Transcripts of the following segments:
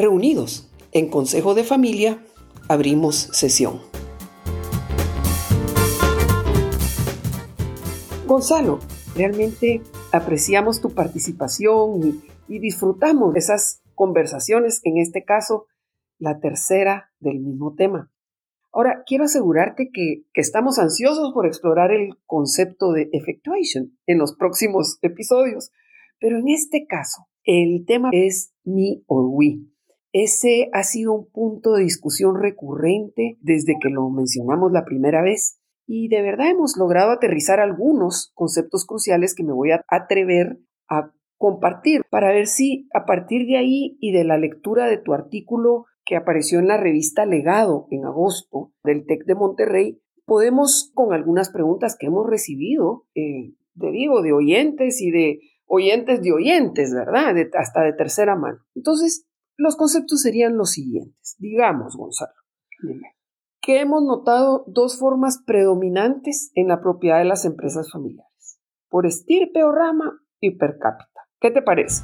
reunidos en Consejo de Familia, abrimos sesión. Gonzalo, realmente apreciamos tu participación y, disfrutamos de esas conversaciones, en este caso, la tercera del mismo tema. Ahora, quiero asegurarte que, que, estamos ansiosos por explorar el concepto de effectuation en los próximos episodios, pero en este caso, el tema es me or we. Ese ha sido un punto de discusión recurrente desde que lo mencionamos la primera vez y de verdad hemos logrado aterrizar algunos conceptos cruciales que me voy a atrever a compartir para ver si a partir de ahí y de la lectura de tu artículo que apareció en la revista Legado en agosto del TEC de Monterrey, podemos con algunas preguntas que hemos recibido, eh, de digo, de oyentes y de oyentes de oyentes, ¿verdad? hasta de tercera mano. Entonces, los conceptos serían los siguientes. Digamos, Gonzalo, que hemos notado dos formas predominantes en la propiedad de las empresas familiares, por estirpe o rama y per cápita. ¿Qué te parece?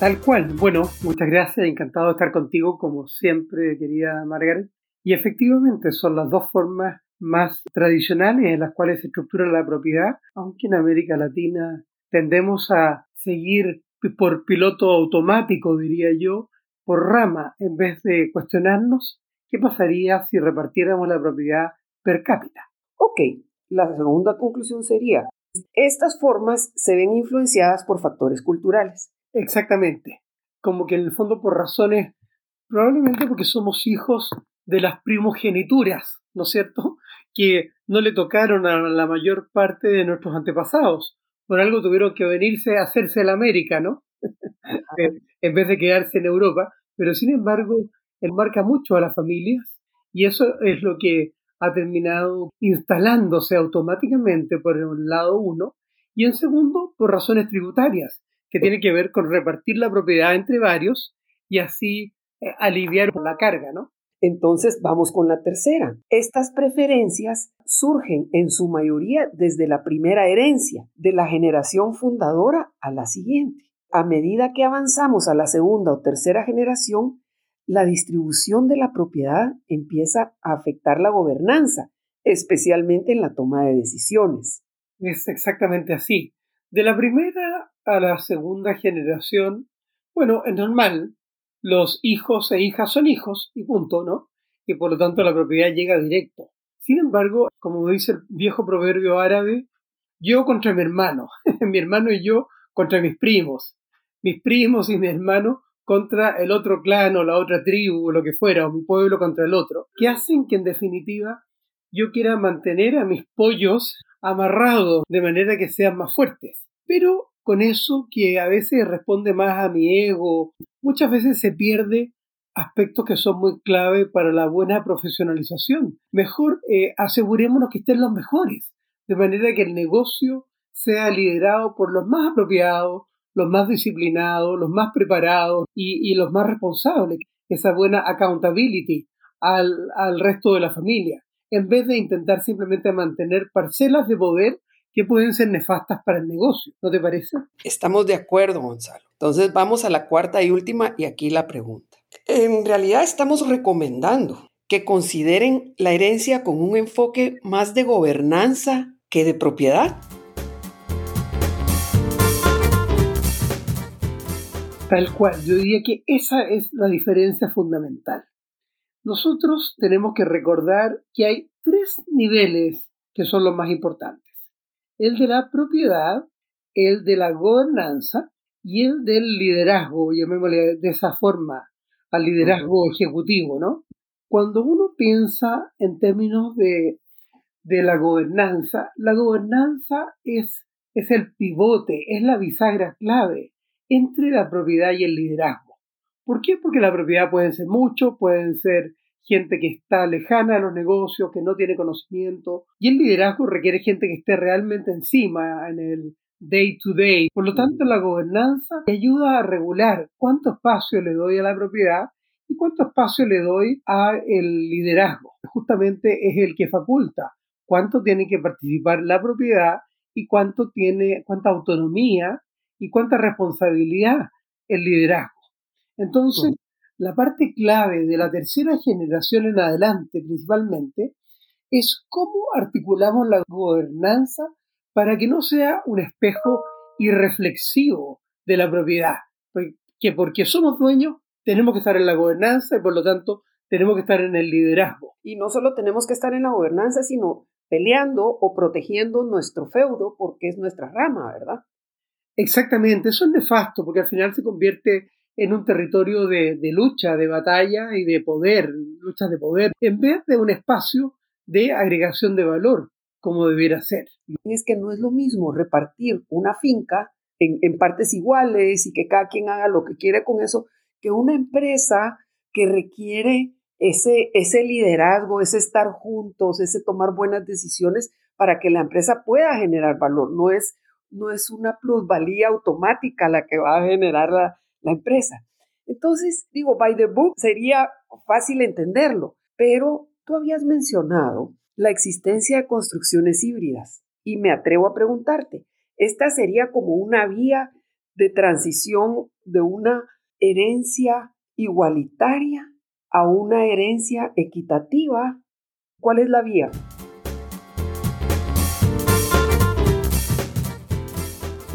Tal cual. Bueno, muchas gracias. Encantado de estar contigo, como siempre, querida Margaret. Y efectivamente son las dos formas más tradicionales en las cuales se estructura la propiedad, aunque en América Latina tendemos a seguir por piloto automático, diría yo, por rama, en vez de cuestionarnos qué pasaría si repartiéramos la propiedad per cápita. Ok, la segunda conclusión sería, estas formas se ven influenciadas por factores culturales. Exactamente, como que en el fondo por razones, probablemente porque somos hijos de las primogenituras, ¿no es cierto? Que no le tocaron a la mayor parte de nuestros antepasados. Por algo tuvieron que venirse a hacerse la América, ¿no? en vez de quedarse en Europa, pero sin embargo enmarca mucho a las familias y eso es lo que ha terminado instalándose automáticamente por un lado uno y en segundo por razones tributarias que tiene que ver con repartir la propiedad entre varios y así eh, aliviar la carga, ¿no? Entonces vamos con la tercera. Estas preferencias surgen en su mayoría desde la primera herencia, de la generación fundadora a la siguiente. A medida que avanzamos a la segunda o tercera generación, la distribución de la propiedad empieza a afectar la gobernanza, especialmente en la toma de decisiones. Es exactamente así. De la primera a la segunda generación, bueno, es normal, los hijos e hijas son hijos y punto, ¿no? Y por lo tanto la propiedad llega directo. Sin embargo, como dice el viejo proverbio árabe, yo contra mi hermano, mi hermano y yo contra mis primos, mis primos y mi hermano contra el otro clan o la otra tribu o lo que fuera, o mi pueblo contra el otro, que hacen que en definitiva yo quiera mantener a mis pollos amarrados de manera que sean más fuertes. Pero con eso que a veces responde más a mi ego, muchas veces se pierde aspectos que son muy clave para la buena profesionalización. Mejor eh, asegurémonos que estén los mejores, de manera que el negocio sea liderado por los más apropiados, los más disciplinados, los más preparados y, los más responsables, esa buena accountability al, al resto de la familia, en vez de intentar simplemente mantener parcelas de poder que pueden ser nefastas para el negocio, ¿no te parece? Estamos de acuerdo, Gonzalo. Entonces vamos a la cuarta y última y aquí la pregunta. En realidad estamos recomendando que consideren la herencia con un enfoque más de gobernanza que de propiedad. Tal cual, yo diría que esa es la diferencia fundamental. Nosotros tenemos que recordar que hay tres niveles que son los más importantes. El de la propiedad, el de la gobernanza y el del liderazgo, llamémosle de esa forma, al liderazgo ejecutivo, ¿no? Cuando uno piensa en términos de, de la gobernanza, la gobernanza es, es el pivote, es la bisagra clave entre la propiedad y el liderazgo. ¿Por qué? Porque la propiedad pueden ser muchos, pueden ser gente que está lejana a los negocios, que no tiene conocimiento, y el liderazgo requiere gente que esté realmente encima en el day to day. Por lo tanto, la gobernanza ayuda a regular cuánto espacio le doy a la propiedad y cuánto espacio le doy al liderazgo. Justamente es el que faculta cuánto tiene que participar la propiedad y cuánto tiene, cuánta autonomía y cuánta responsabilidad el liderazgo. Entonces, la parte clave de la tercera generación en adelante, principalmente, es cómo articulamos la gobernanza para que no sea un espejo irreflexivo de la propiedad. Que porque somos dueños, tenemos que estar en la gobernanza y por lo tanto tenemos que estar en el liderazgo. Y no solo tenemos que estar en la gobernanza, sino peleando o protegiendo nuestro feudo porque es nuestra rama, ¿verdad? Exactamente, eso es nefasto porque al final se convierte en un territorio de, lucha, de batalla y de poder, luchas de poder, en vez de un espacio de agregación de valor, como debiera ser. Es que no es lo mismo repartir una finca en, en partes iguales y que cada quien haga lo que quiere con eso, que una empresa que requiere ese, ese liderazgo, ese estar juntos, ese tomar buenas decisiones para que la empresa pueda generar valor. No es, no es una plusvalía automática la que va a generar la, la empresa. Entonces, digo, by the book sería fácil entenderlo, pero tú habías mencionado la existencia de construcciones híbridas y me atrevo a preguntarte, ¿esta sería como una vía de transición de una herencia igualitaria a una herencia equitativa. ¿Cuál es la vía?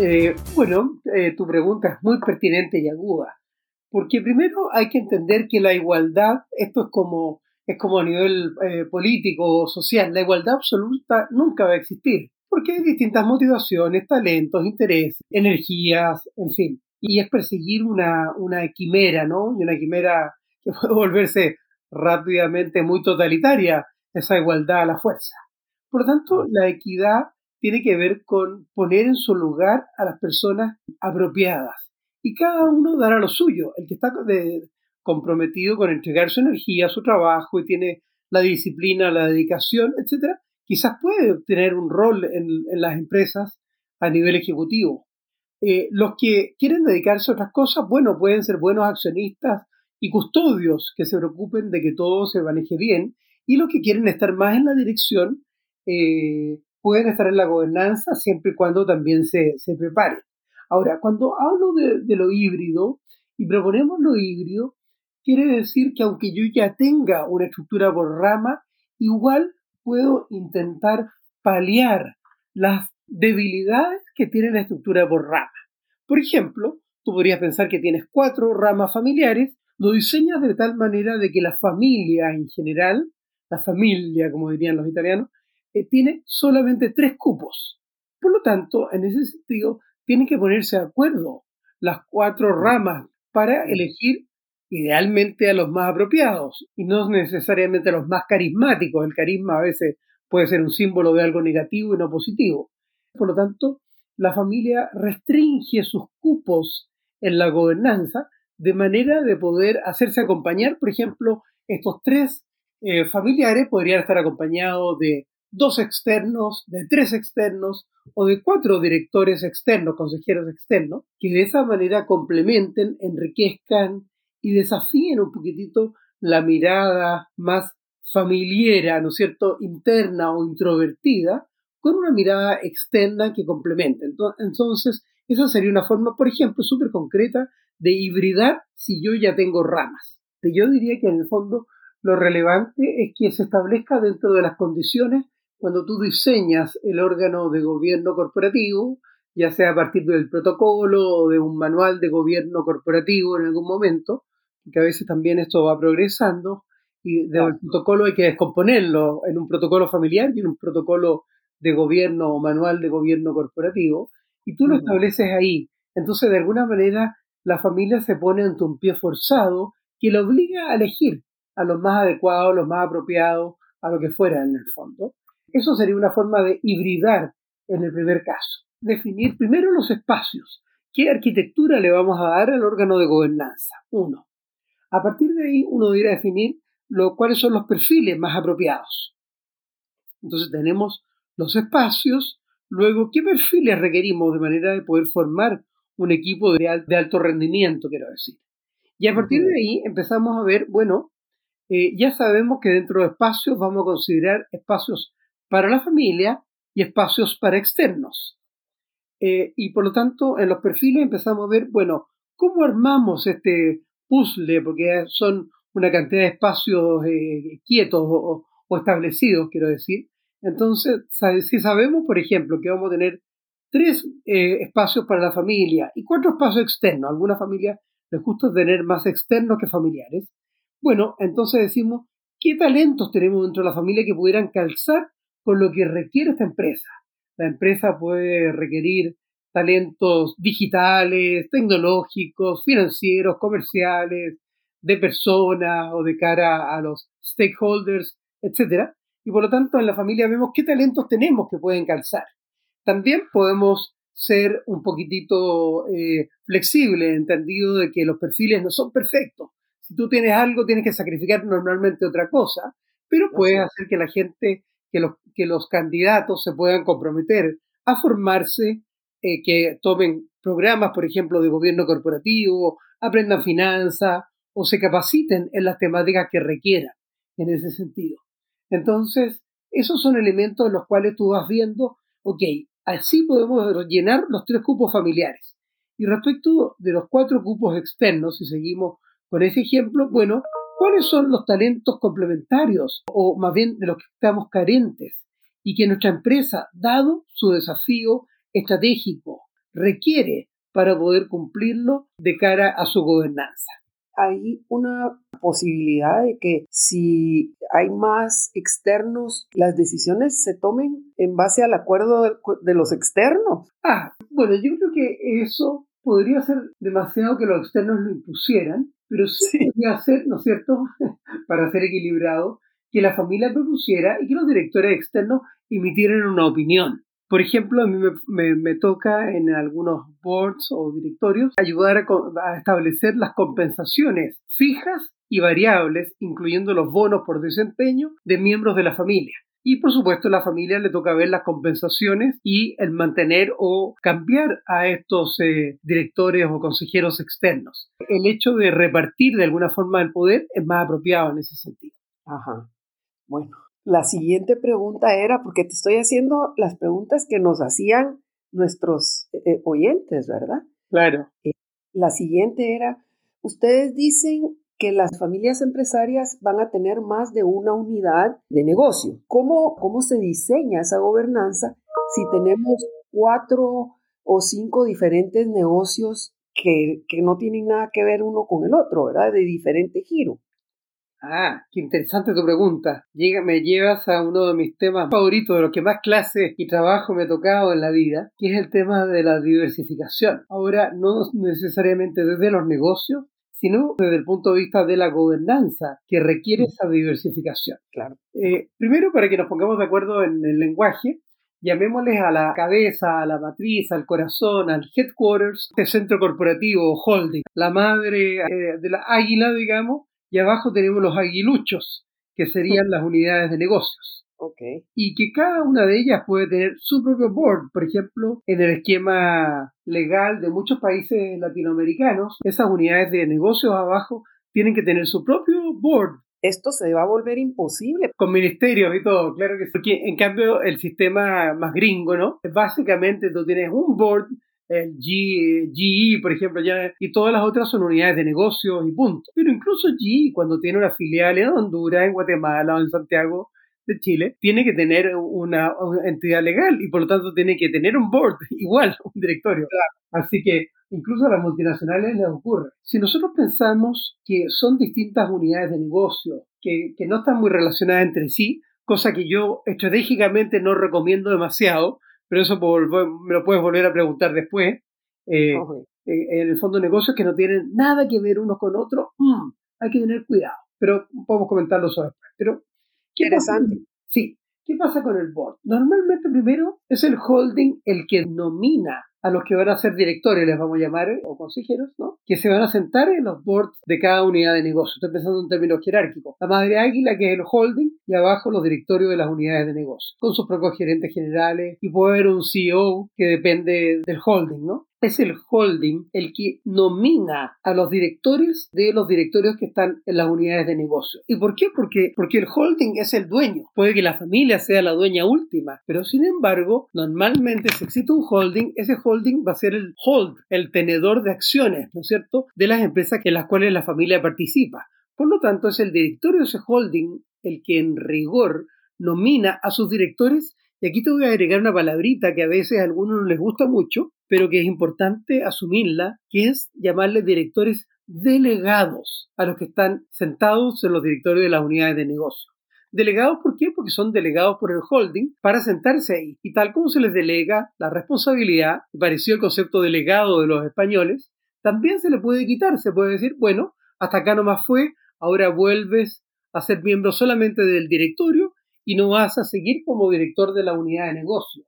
Eh, bueno, eh, tu pregunta es muy pertinente y aguda, porque primero hay que entender que la igualdad, esto es como, es como a nivel eh, político o social, la igualdad absoluta nunca va a existir, porque hay distintas motivaciones, talentos, intereses, energías, en fin, y es perseguir una, una quimera, ¿no? Y una quimera que puede volverse rápidamente muy totalitaria, esa igualdad a la fuerza. Por lo tanto, la equidad tiene que ver con poner en su lugar a las personas apropiadas y cada uno dará lo suyo. El que está comprometido con entregar su energía, su trabajo y tiene la disciplina, la dedicación, etcétera, quizás puede tener un rol en, las empresas a nivel ejecutivo. Eh, los que quieren dedicarse a otras cosas, bueno, pueden ser buenos accionistas y custodios que se preocupen de que todo se maneje bien y los que quieren estar más en la dirección eh, pueden estar en la gobernanza siempre y cuando también se, se preparen. Ahora, cuando hablo de, lo híbrido y proponemos lo híbrido, quiere decir que aunque yo ya tenga una estructura por rama, igual puedo intentar paliar las debilidades que tiene la estructura por rama. Por ejemplo, tú podrías pensar que tienes cuatro ramas familiares lo diseñas de tal manera de que la familia en general, la familia, como dirían los italianos, eh, tiene solamente tres cupos. Por lo tanto, en ese sentido, tienen que ponerse de acuerdo las cuatro ramas para elegir idealmente a los más apropiados y no necesariamente a los más carismáticos. El carisma a veces puede ser un símbolo de algo negativo y no positivo. Por lo tanto, la familia restringe sus cupos en la gobernanza de manera de poder hacerse acompañar, por ejemplo, estos tres eh, familiares podrían estar acompañados de dos externos, de tres externos o de cuatro directores externos, consejeros externos, que de esa manera complementen, enriquezcan y desafíen un poquitito la mirada más familiar, ¿no es cierto?, interna o introvertida, con una mirada externa que complemente. Entonces, esa sería una forma, por ejemplo, súper concreta de hibridar si yo ya tengo ramas. Yo diría que en el fondo lo relevante es que se establezca dentro de las condiciones cuando tú diseñas el órgano de gobierno corporativo, ya sea a partir del protocolo o de un manual de gobierno corporativo en algún momento, que a veces también esto va progresando, y del protocolo hay que descomponerlo en un protocolo familiar y en un protocolo de gobierno o manual de gobierno corporativo, y tú lo estableces ahí. Entonces, de alguna manera, la familia se pone ante un pie forzado que le obliga a elegir a los más adecuados, los más apropiados, a lo que fuera en el fondo. Eso sería una forma de hibridar en el primer caso. Definir primero los espacios. ¿Qué arquitectura le vamos a dar al órgano de gobernanza? Uno. A partir de ahí uno debería definir lo, cuáles son los perfiles más apropiados. Entonces tenemos los espacios, luego qué perfiles requerimos de manera de poder formar un equipo de, alto rendimiento, quiero decir. Y a partir de ahí empezamos a ver, bueno, eh, ya sabemos que dentro de espacios vamos a considerar espacios para la familia y espacios para externos. Eh, y por lo tanto, en los perfiles empezamos a ver, bueno, ¿cómo armamos este puzzle? Porque son una cantidad de espacios eh, quietos o, establecidos, quiero decir. Entonces, si sabemos, por ejemplo, que vamos a tener tres eh, espacios para la familia y cuatro espacios externos, a algunas familias les gusta tener más externos que familiares, bueno, entonces decimos, ¿qué talentos tenemos dentro de la familia que pudieran calzar con lo que requiere esta empresa? La empresa puede requerir talentos digitales, tecnológicos, financieros, comerciales, de persona o de cara a los stakeholders, etc. Y por lo tanto en la familia vemos qué talentos tenemos que pueden calzar. También podemos ser un poquitito eh, flexibles, entendido de que los perfiles no son perfectos. Si tú tienes algo, tienes que sacrificar normalmente otra cosa, pero puedes hacer que la gente, que los, que los candidatos se puedan comprometer a formarse, eh, que tomen programas, por ejemplo, de gobierno corporativo, aprendan finanzas, o se capaciten en las temáticas que requieran en ese sentido. Entonces, esos son elementos en los cuales tú vas viendo, ok, así podemos llenar los tres cupos familiares. Y respecto de los cuatro cupos externos, si seguimos con ese ejemplo, bueno, ¿cuáles son los talentos complementarios o más bien de los que estamos carentes y que nuestra empresa, dado su desafío estratégico, requiere para poder cumplirlo de cara a su gobernanza? hay una posibilidad de que si hay más externos, las decisiones se tomen en base al acuerdo de, los externos. Ah, bueno, yo creo que eso podría ser demasiado que los externos lo impusieran, pero sí, podría ser, ¿no es cierto?, para ser equilibrado, que la familia propusiera y que los directores externos emitieran una opinión. Por ejemplo, a mí me, toca en algunos boards o directorios ayudar a, establecer las compensaciones fijas y variables, incluyendo los bonos por desempeño de miembros de la familia. Y por supuesto a la familia le toca ver las compensaciones y el mantener o cambiar a estos eh, directores o consejeros externos. El hecho de repartir de alguna forma el poder es más apropiado en ese sentido. Ajá. Bueno, la siguiente pregunta era, porque te estoy haciendo las preguntas que nos hacían nuestros eh, eh, oyentes, ¿verdad? Claro. Eh, la siguiente era, ustedes dicen que las familias empresarias van a tener más de una unidad de negocio. ¿Cómo, cómo se diseña esa gobernanza si tenemos cuatro o cinco diferentes negocios que, que no tienen nada que ver uno con el otro, ¿verdad? De diferente giro. Ah, qué interesante tu pregunta. Llega, me llevas a uno de mis temas favoritos, de los que más clases y trabajo me he tocado en la vida, que es el tema de la diversificación. Ahora, no necesariamente desde los negocios, sino desde el punto de vista de la gobernanza que requiere esa diversificación. Claro. Eh, primero, para que nos pongamos de acuerdo en el lenguaje, llamémosles a la cabeza, a la matriz, al corazón, al headquarters, este centro corporativo, holding, la madre eh, de la águila, digamos, y abajo tenemos los aguiluchos, que serían las unidades de negocios. Okay. Y que cada una de ellas puede tener su propio board. Por ejemplo, en el esquema legal de muchos países latinoamericanos, esas unidades de negocios abajo tienen que tener su propio board. Esto se va a volver imposible. Con ministerios y todo, claro que sí. Porque en cambio el sistema más gringo, ¿no? Básicamente tú tienes un board el GE, por ejemplo, ya, y todas las otras son unidades de negocios y punto. Pero incluso GE, cuando tiene una filial en Honduras, en Guatemala o en Santiago de Chile, tiene que tener una, entidad legal y por lo tanto tiene que tener un board, igual, un directorio. Así que incluso a las multinacionales les ocurre. Si nosotros pensamos que son distintas unidades de negocio, que, que no están muy relacionadas entre sí, cosa que yo estratégicamente no recomiendo demasiado, pero eso me lo puedes volver a preguntar después. Eh, eh, en el fondo, negocios que no tienen nada que ver unos con otros, mm, hay que tener cuidado. Pero podemos comentarlo después. Pero, ¿qué Interesante. sí, ¿qué pasa con el board? Normalmente, primero, es el holding el que nomina a los que van a ser directores, les vamos a llamar, eh, o consejeros, ¿no? Que se van a sentar en los boards de cada unidad de negocio. Estoy pensando en términos jerárquicos. La madre águila, que es el holding, y abajo los directorios de las unidades de negocio, con sus propios gerentes generales, y puede haber un CEO que depende del holding, ¿no? Es el holding el que nomina a los directores de los directorios que están en las unidades de negocio. ¿Y por qué? Porque, porque el holding es el dueño. Puede que la familia sea la dueña última, pero sin embargo, normalmente si existe un holding, ese holding va a ser el hold, el tenedor de acciones, ¿no es cierto?, de las empresas en las cuales la familia participa. Por lo tanto, es el directorio de ese holding el que en rigor nomina a sus directores. Y aquí te voy a agregar una palabrita que a veces a algunos no les gusta mucho, pero que es importante asumirla, que es llamarle directores delegados a los que están sentados en los directorios de las unidades de negocio. Delegados, ¿por qué? Porque son delegados por el holding para sentarse ahí. Y tal como se les delega la responsabilidad, pareció el concepto delegado de los españoles, también se le puede quitar. Se puede decir, bueno, hasta acá nomás fue, ahora vuelves a ser miembro solamente del directorio y no vas a seguir como director de la unidad de negocio,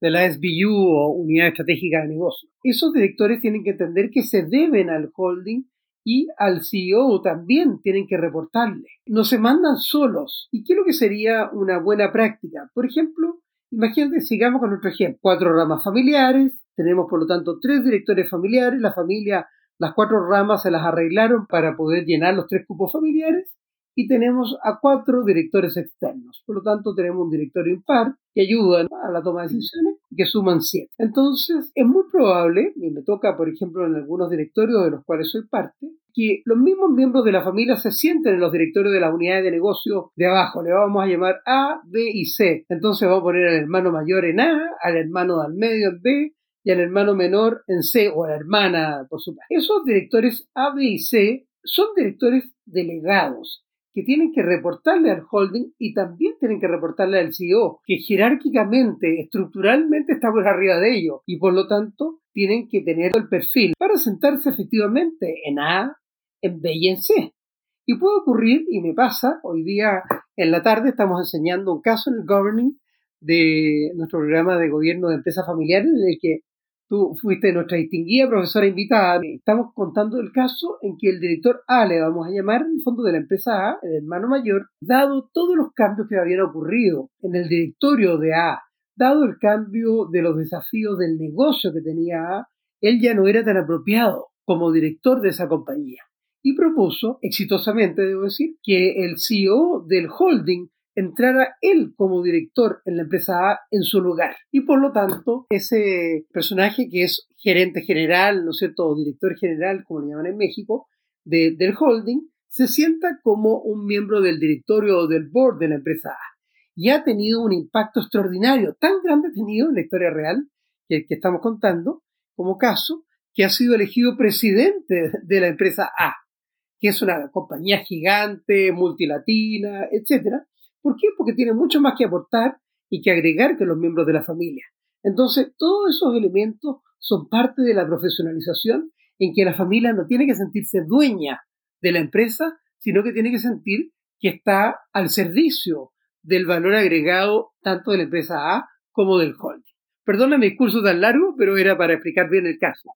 de la SBU o unidad estratégica de negocio. Esos directores tienen que entender que se deben al holding y al CEO también tienen que reportarle. No se mandan solos. ¿Y qué es lo que sería una buena práctica? Por ejemplo, imagínate, sigamos con nuestro ejemplo. Cuatro ramas familiares, tenemos por lo tanto tres directores familiares, la familia, las cuatro ramas se las arreglaron para poder llenar los tres cupos familiares y tenemos a cuatro directores externos. Por lo tanto, tenemos un directorio impar que ayudan a la toma de decisiones y que suman siete. Entonces, es muy probable, y me toca, por ejemplo, en algunos directorios de los cuales soy parte, que los mismos miembros de la familia se sienten en los directorios de las unidades de negocio de abajo. Le vamos a llamar A, B y C. Entonces vamos a poner al hermano mayor en A, al hermano del medio en B y al hermano menor en C o a la hermana, por supuesto. Esos directores A, B y C son directores delegados que tienen que reportarle al holding y también tienen que reportarle al CEO, que jerárquicamente, estructuralmente está por arriba de ellos y por lo tanto tienen que tener el perfil para sentarse efectivamente en A, en B y en C. Y puede ocurrir, y me pasa, hoy día en la tarde estamos enseñando un caso en el governing de nuestro programa de gobierno de empresas familiares en el que Tú fuiste nuestra distinguida profesora invitada. Estamos contando el caso en que el director A, le vamos a llamar en el fondo de la empresa A, el hermano mayor, dado todos los cambios que habían ocurrido en el directorio de A, dado el cambio de los desafíos del negocio que tenía A, él ya no era tan apropiado como director de esa compañía. Y propuso, exitosamente debo decir, que el CEO del holding entrara él como director en la empresa A en su lugar. Y por lo tanto, ese personaje que es gerente general, ¿no es cierto?, o director general, como le llaman en México, del holding, se sienta como un miembro del directorio o del board de la empresa A. Y ha tenido un impacto extraordinario, tan grande ha tenido en la historia real que, que estamos contando, como caso, que ha sido elegido presidente de la empresa A, que es una compañía gigante, multilatina, etcétera, ¿Por qué? Porque tiene mucho más que aportar y que agregar que los miembros de la familia. Entonces, todos esos elementos son parte de la profesionalización en que la familia no tiene que sentirse dueña de la empresa, sino que tiene que sentir que está al servicio del valor agregado tanto de la empresa A como del holding. Perdona mi discurso tan largo, pero era para explicar bien el caso.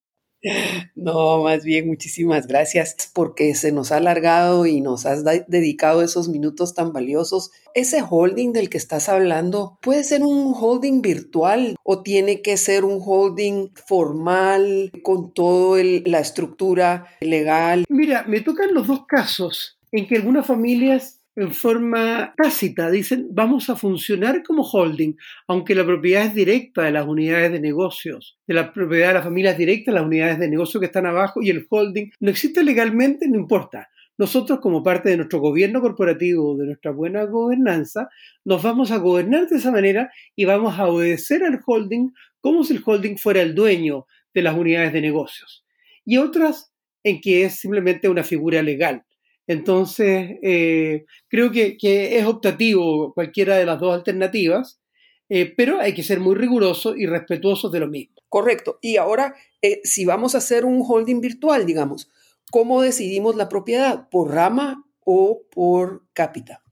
No, más bien, muchísimas gracias porque se nos ha alargado y nos has dedicado esos minutos tan valiosos. Ese holding del que estás hablando puede ser un holding virtual o tiene que ser un holding formal con toda la estructura legal. Mira, me tocan los dos casos en que algunas familias en forma tácita. Dicen, vamos a funcionar como holding, aunque la propiedad es directa de las unidades de negocios, de la propiedad de las familias directas, las unidades de negocio que están abajo y el holding no existe legalmente, no importa. Nosotros, como parte de nuestro gobierno corporativo, de nuestra buena gobernanza, nos vamos a gobernar de esa manera y vamos a obedecer al holding como si el holding fuera el dueño de las unidades de negocios. Y otras en que es simplemente una figura legal. Entonces, eh, creo que, es optativo cualquiera de las dos alternativas, eh, pero hay que ser muy rigurosos y respetuosos de lo mismo. Correcto. Y ahora, eh, si vamos a hacer un holding virtual, digamos, ¿cómo decidimos la propiedad? ¿Por rama o por cápita?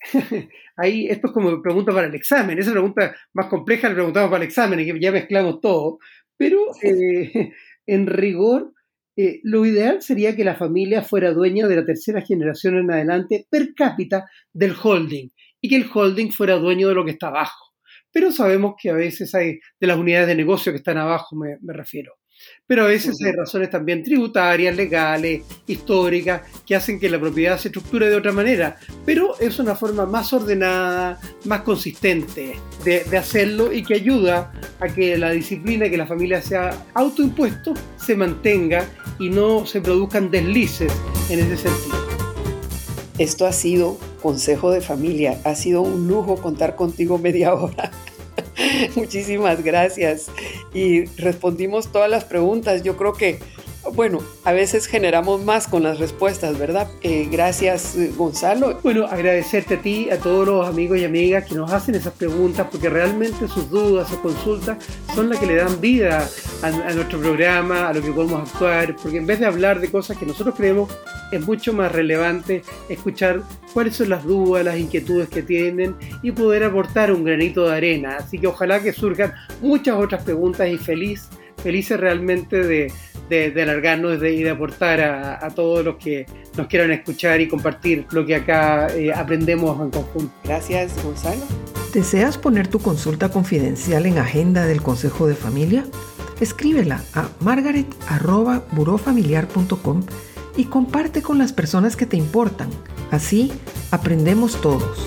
Ahí, esto es como pregunta para el examen. Esa pregunta más compleja la preguntamos para el examen, y ya mezclamos todo. Pero en rigor, eh, lo ideal sería que la familia fuera dueña de la tercera generación en adelante per cápita del holding y que el holding fuera dueño de lo que está abajo. Pero sabemos que a veces hay de las unidades de negocio que están abajo, me, refiero. Pero a veces hay razones también tributarias, legales, históricas, que hacen que la propiedad se estructure de otra manera. Pero es una forma más ordenada, más consistente de, de hacerlo y que ayuda a que la disciplina, que la familia sea autoimpuesto, se mantenga y no se produzcan deslices en ese sentido. Esto ha sido Consejo de Familia. Ha sido un lujo contar contigo media hora. Muchísimas gracias. Y respondimos todas las preguntas. Yo creo que, bueno, a veces generamos más con las respuestas, ¿verdad? Eh, gracias, Gonzalo. Bueno, agradecerte a ti, a todos los amigos y amigas que nos hacen esas preguntas, porque realmente sus dudas, sus consultas son las que le dan vida a, a nuestro programa, a lo que podemos actuar, porque en vez de hablar de cosas que nosotros creemos, es mucho más relevante escuchar cuáles son las dudas, las inquietudes que tienen y poder aportar un granito de arena. Así que ojalá que surjan muchas otras preguntas y feliz, felices realmente de, de, alargarnos y de aportar a, todos los que nos quieran escuchar y compartir lo que acá eh, aprendemos en conjunto. Gracias, Gonzalo. ¿Deseas poner tu consulta confidencial en agenda del Consejo de Familia? Escríbela a margaret.burofamiliar.com y comparte con las personas que te importan. Así aprendemos todos.